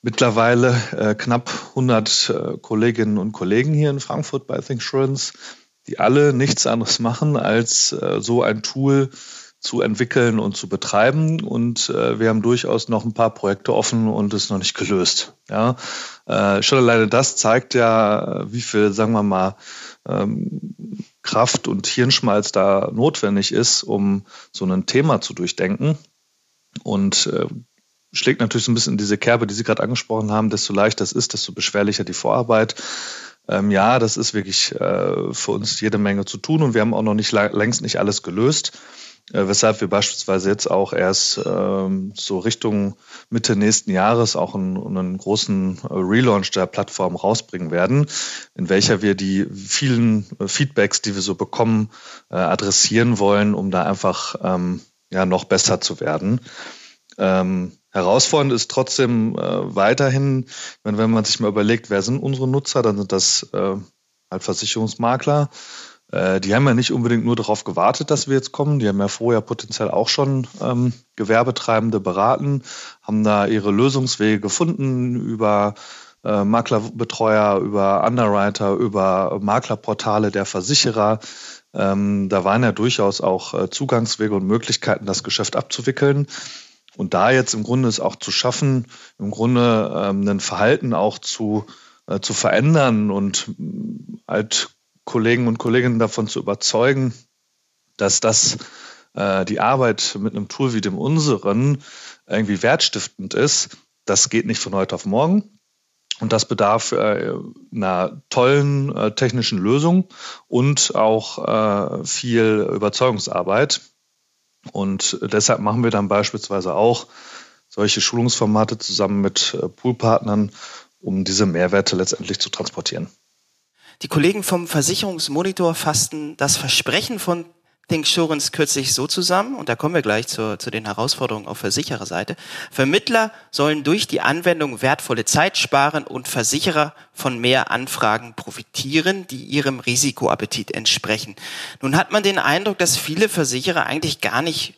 mittlerweile äh, knapp 100 äh, Kolleginnen und Kollegen hier in Frankfurt bei ThinkSurance, die alle nichts anderes machen, als äh, so ein Tool zu entwickeln und zu betreiben. Und äh, wir haben durchaus noch ein paar Projekte offen und es noch nicht gelöst. Ja, äh, schon alleine das zeigt ja, wie viel, sagen wir mal, ähm, Kraft und Hirnschmalz da notwendig ist, um so ein Thema zu durchdenken. Und äh, schlägt natürlich so ein bisschen in diese Kerbe, die Sie gerade angesprochen haben, desto leichter es ist, desto beschwerlicher die Vorarbeit. Ähm, ja, das ist wirklich äh, für uns jede Menge zu tun und wir haben auch noch nicht längst nicht alles gelöst. Äh, weshalb wir beispielsweise jetzt auch erst ähm, so Richtung Mitte nächsten Jahres auch einen, einen großen äh, Relaunch der Plattform rausbringen werden, in welcher wir die vielen äh, Feedbacks, die wir so bekommen, äh, adressieren wollen, um da einfach ähm, ja noch besser zu werden. Ähm, herausfordernd ist trotzdem äh, weiterhin, wenn, wenn man sich mal überlegt, wer sind unsere Nutzer, dann sind das äh, halt Versicherungsmakler äh, die haben ja nicht unbedingt nur darauf gewartet, dass wir jetzt kommen. Die haben ja vorher potenziell auch schon ähm, Gewerbetreibende beraten, haben da ihre Lösungswege gefunden über äh, Maklerbetreuer, über Underwriter, über Maklerportale der Versicherer. Ähm, da waren ja durchaus auch äh, Zugangswege und Möglichkeiten, das Geschäft abzuwickeln. Und da jetzt im Grunde es auch zu schaffen, im Grunde ähm, ein Verhalten auch zu, äh, zu verändern und halt Kollegen und Kolleginnen davon zu überzeugen, dass das äh, die Arbeit mit einem Tool wie dem unseren irgendwie wertstiftend ist, das geht nicht von heute auf morgen. Und das bedarf äh, einer tollen äh, technischen Lösung und auch äh, viel Überzeugungsarbeit. Und deshalb machen wir dann beispielsweise auch solche Schulungsformate zusammen mit äh, Poolpartnern, um diese Mehrwerte letztendlich zu transportieren. Die Kollegen vom Versicherungsmonitor fassten das Versprechen von Insurance kürzlich so zusammen, und da kommen wir gleich zu, zu den Herausforderungen auf Versichererseite. Vermittler sollen durch die Anwendung wertvolle Zeit sparen und Versicherer von mehr Anfragen profitieren, die ihrem Risikoappetit entsprechen. Nun hat man den Eindruck, dass viele Versicherer eigentlich gar nicht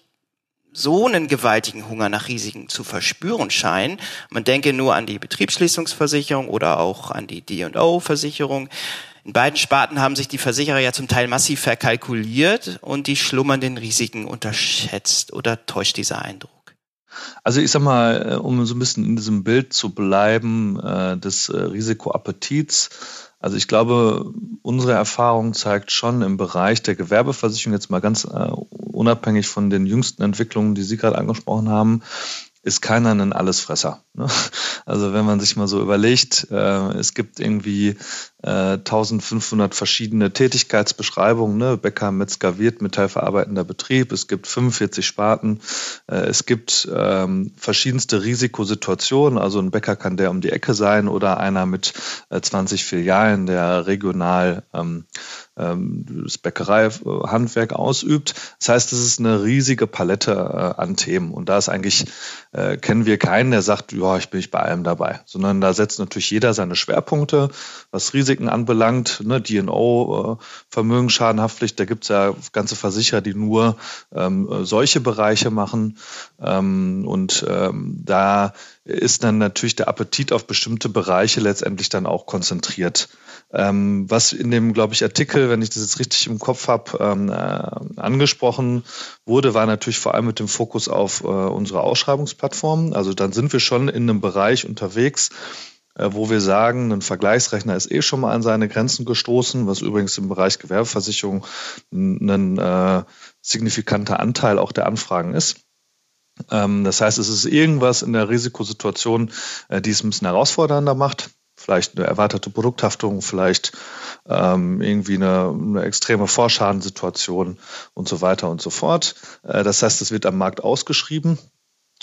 so einen gewaltigen Hunger nach Risiken zu verspüren scheinen. Man denke nur an die Betriebsschließungsversicherung oder auch an die D&O-Versicherung. In beiden Sparten haben sich die Versicherer ja zum Teil massiv verkalkuliert und die schlummernden Risiken unterschätzt. Oder täuscht dieser Eindruck? Also ich sag mal, äh, um so ein bisschen in diesem Bild zu bleiben äh, des äh, Risikoappetits. Also ich glaube, unsere Erfahrung zeigt schon im Bereich der Gewerbeversicherung, jetzt mal ganz äh, unabhängig von den jüngsten Entwicklungen, die Sie gerade angesprochen haben, ist keiner ein Allesfresser. Ne? Also wenn man sich mal so überlegt, äh, es gibt irgendwie äh, 1500 verschiedene Tätigkeitsbeschreibungen, ne? Bäcker, Metzger, Wirt, metallverarbeitender Betrieb, es gibt 45 Sparten, äh, es gibt ähm, verschiedenste Risikosituationen, also ein Bäcker kann der um die Ecke sein oder einer mit äh, 20 Filialen, der regional ähm, das Bäckereihandwerk ausübt. Das heißt, es ist eine riesige Palette äh, an Themen. Und da ist eigentlich, äh, kennen wir keinen, der sagt, ja, ich bin nicht bei allem dabei, sondern da setzt natürlich jeder seine Schwerpunkte, was Risiken anbelangt, ne, DNO, äh, Vermögensschadenhaftpflicht, da gibt es ja ganze Versicherer, die nur ähm, solche Bereiche machen. Ähm, und ähm, da ist dann natürlich der Appetit auf bestimmte Bereiche letztendlich dann auch konzentriert. Ähm, was in dem, glaube ich, Artikel, wenn ich das jetzt richtig im Kopf habe, ähm, äh, angesprochen wurde, war natürlich vor allem mit dem Fokus auf äh, unsere Ausschreibungsplattform. Also dann sind wir schon in einem Bereich unterwegs, äh, wo wir sagen, ein Vergleichsrechner ist eh schon mal an seine Grenzen gestoßen, was übrigens im Bereich Gewerbeversicherung ein äh, signifikanter Anteil auch der Anfragen ist. Ähm, das heißt, es ist irgendwas in der Risikosituation, äh, die es ein bisschen herausfordernder macht. Vielleicht eine erweiterte Produkthaftung, vielleicht ähm, irgendwie eine, eine extreme Vorschadensituation und so weiter und so fort. Äh, das heißt, es wird am Markt ausgeschrieben.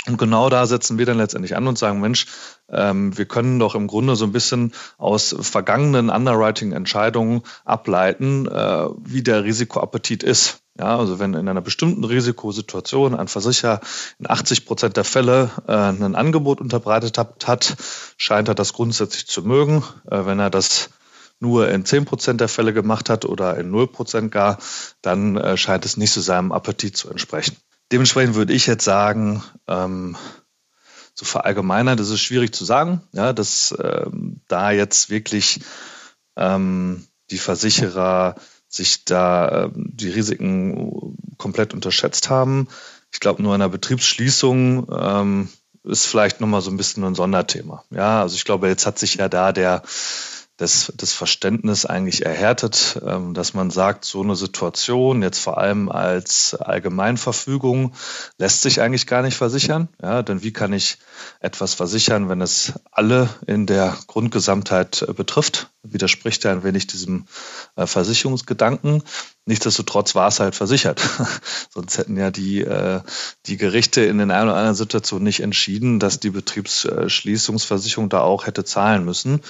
Und genau da setzen wir dann letztendlich an und sagen, Mensch, ähm, wir können doch im Grunde so ein bisschen aus vergangenen Underwriting-Entscheidungen ableiten, äh, wie der Risikoappetit ist. Ja, also wenn in einer bestimmten Risikosituation ein Versicherer in 80 Prozent der Fälle äh, ein Angebot unterbreitet hat, hat, scheint er das grundsätzlich zu mögen. Äh, wenn er das nur in 10 Prozent der Fälle gemacht hat oder in 0 Prozent gar, dann äh, scheint es nicht zu seinem Appetit zu entsprechen. Dementsprechend würde ich jetzt sagen, ähm, so verallgemeinert ist es schwierig zu sagen, ja, dass ähm, da jetzt wirklich ähm, die Versicherer sich da äh, die Risiken komplett unterschätzt haben. Ich glaube, nur in einer Betriebsschließung ähm, ist vielleicht nochmal so ein bisschen ein Sonderthema. Ja, also ich glaube, jetzt hat sich ja da der das, das Verständnis eigentlich erhärtet, ähm, dass man sagt, so eine Situation jetzt vor allem als Allgemeinverfügung lässt sich eigentlich gar nicht versichern. Ja, denn wie kann ich etwas versichern, wenn es alle in der Grundgesamtheit äh, betrifft? Widerspricht ja ein wenig diesem äh, Versicherungsgedanken. Nichtsdestotrotz war es halt versichert. Sonst hätten ja die, äh, die Gerichte in den einen oder anderen Situationen nicht entschieden, dass die Betriebsschließungsversicherung da auch hätte zahlen müssen.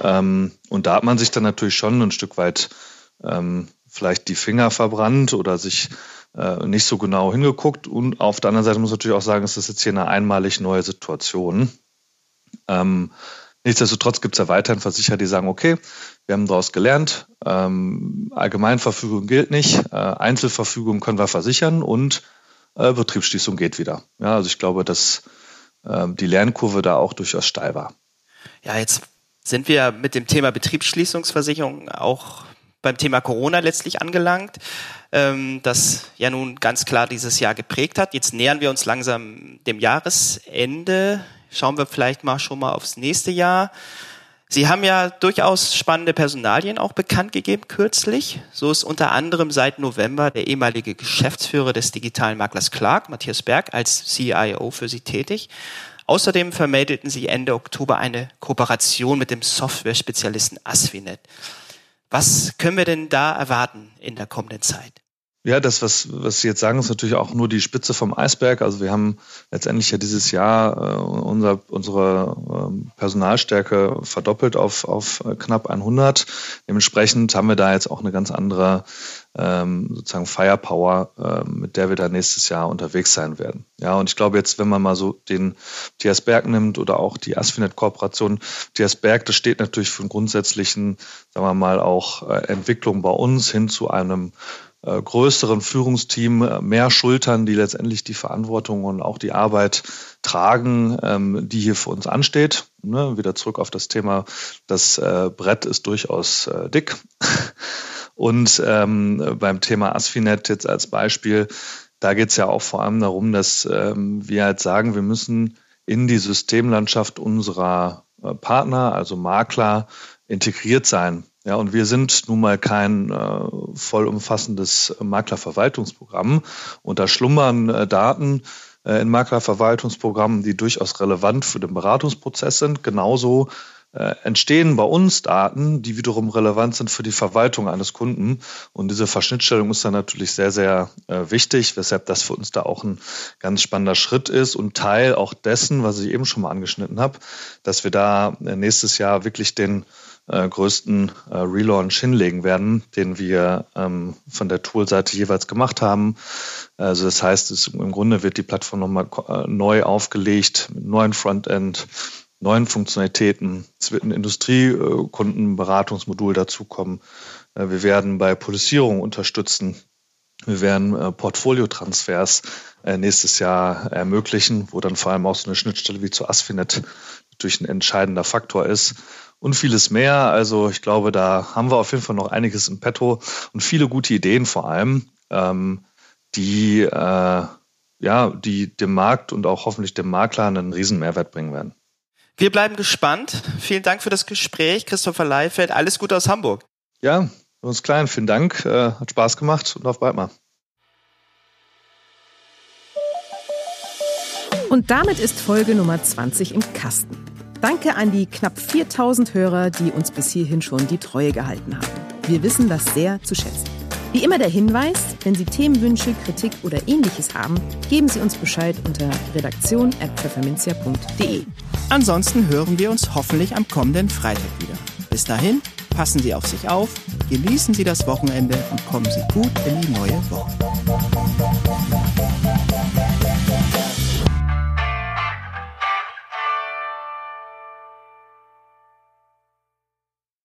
Ähm, und da hat man sich dann natürlich schon ein Stück weit ähm, vielleicht die Finger verbrannt oder sich äh, nicht so genau hingeguckt. Und auf der anderen Seite muss man natürlich auch sagen, es ist jetzt hier eine einmalig neue Situation. Ähm, nichtsdestotrotz gibt es ja weiterhin Versicherer, die sagen, okay, wir haben daraus gelernt, ähm, Allgemeinverfügung gilt nicht, äh, Einzelverfügung können wir versichern und äh, Betriebsschließung geht wieder. Ja, also ich glaube, dass äh, die Lernkurve da auch durchaus steil war. Ja, jetzt sind wir mit dem Thema Betriebsschließungsversicherung auch beim Thema Corona letztlich angelangt, ähm, das ja nun ganz klar dieses Jahr geprägt hat. Jetzt nähern wir uns langsam dem Jahresende. Schauen wir vielleicht mal schon mal aufs nächste Jahr. Sie haben ja durchaus spannende Personalien auch bekannt gegeben kürzlich. So ist unter anderem seit November der ehemalige Geschäftsführer des digitalen Maklers Clark, Matthias Berg, als CIO für Sie tätig. Außerdem vermeldeten sie Ende Oktober eine Kooperation mit dem Software-Spezialisten Asvinet. Was können wir denn da erwarten in der kommenden Zeit? Ja, das, was, was Sie jetzt sagen, ist natürlich auch nur die Spitze vom Eisberg. Also wir haben letztendlich ja dieses Jahr äh, unser, unsere äh, Personalstärke verdoppelt auf, auf knapp 100. Dementsprechend haben wir da jetzt auch eine ganz andere ähm, sozusagen Firepower, äh, mit der wir da nächstes Jahr unterwegs sein werden. Ja, und ich glaube jetzt, wenn man mal so den TS Berg nimmt oder auch die Asfinet-Kooperation, TS Berg, das steht natürlich für einen grundsätzlichen, sagen wir mal, auch äh, Entwicklung bei uns hin zu einem äh, größeren Führungsteam, äh, mehr Schultern, die letztendlich die Verantwortung und auch die Arbeit tragen, ähm, die hier für uns ansteht. Ne, wieder zurück auf das Thema, das äh, Brett ist durchaus äh, dick. Und ähm, beim Thema Asfinet jetzt als Beispiel, da geht es ja auch vor allem darum, dass ähm, wir halt sagen, wir müssen in die Systemlandschaft unserer äh, Partner, also Makler, integriert sein. Ja, und wir sind nun mal kein äh, vollumfassendes Maklerverwaltungsprogramm. Und da schlummern äh, Daten äh, in Maklerverwaltungsprogrammen, die durchaus relevant für den Beratungsprozess sind. Genauso äh, entstehen bei uns Daten, die wiederum relevant sind für die Verwaltung eines Kunden. Und diese Verschnittstellung ist dann natürlich sehr, sehr äh, wichtig, weshalb das für uns da auch ein ganz spannender Schritt ist und Teil auch dessen, was ich eben schon mal angeschnitten habe, dass wir da äh, nächstes Jahr wirklich den äh, größten äh, Relaunch hinlegen werden, den wir ähm, von der Tool-Seite jeweils gemacht haben. Also das heißt, es, im Grunde wird die Plattform nochmal äh, neu aufgelegt mit neuen Frontend, neuen Funktionalitäten. Es wird ein Industriekundenberatungsmodul dazukommen. Äh, wir werden bei Polisierung unterstützen. Wir werden äh, Portfoliotransfers äh, nächstes Jahr ermöglichen, wo dann vor allem auch so eine Schnittstelle wie zu Asfinet natürlich ein entscheidender Faktor ist und vieles mehr. Also ich glaube, da haben wir auf jeden Fall noch einiges im Petto und viele gute Ideen vor allem, ähm, die äh, ja, die dem Markt und auch hoffentlich dem Makler einen riesen Mehrwert bringen werden. Wir bleiben gespannt. Vielen Dank für das Gespräch, Christopher Leifeld. Alles Gute aus Hamburg. Ja, uns klein. Vielen Dank. Äh, hat Spaß gemacht und auf bald mal. Und damit ist Folge Nummer 20 im Kasten. Danke an die knapp 4000 Hörer, die uns bis hierhin schon die Treue gehalten haben. Wir wissen das sehr zu schätzen. Wie immer der Hinweis, wenn Sie Themenwünsche, Kritik oder ähnliches haben, geben Sie uns Bescheid unter redaktion.pfefferminzia.de. Ansonsten hören wir uns hoffentlich am kommenden Freitag wieder. Bis dahin, passen Sie auf sich auf, genießen Sie das Wochenende und kommen Sie gut in die neue Woche.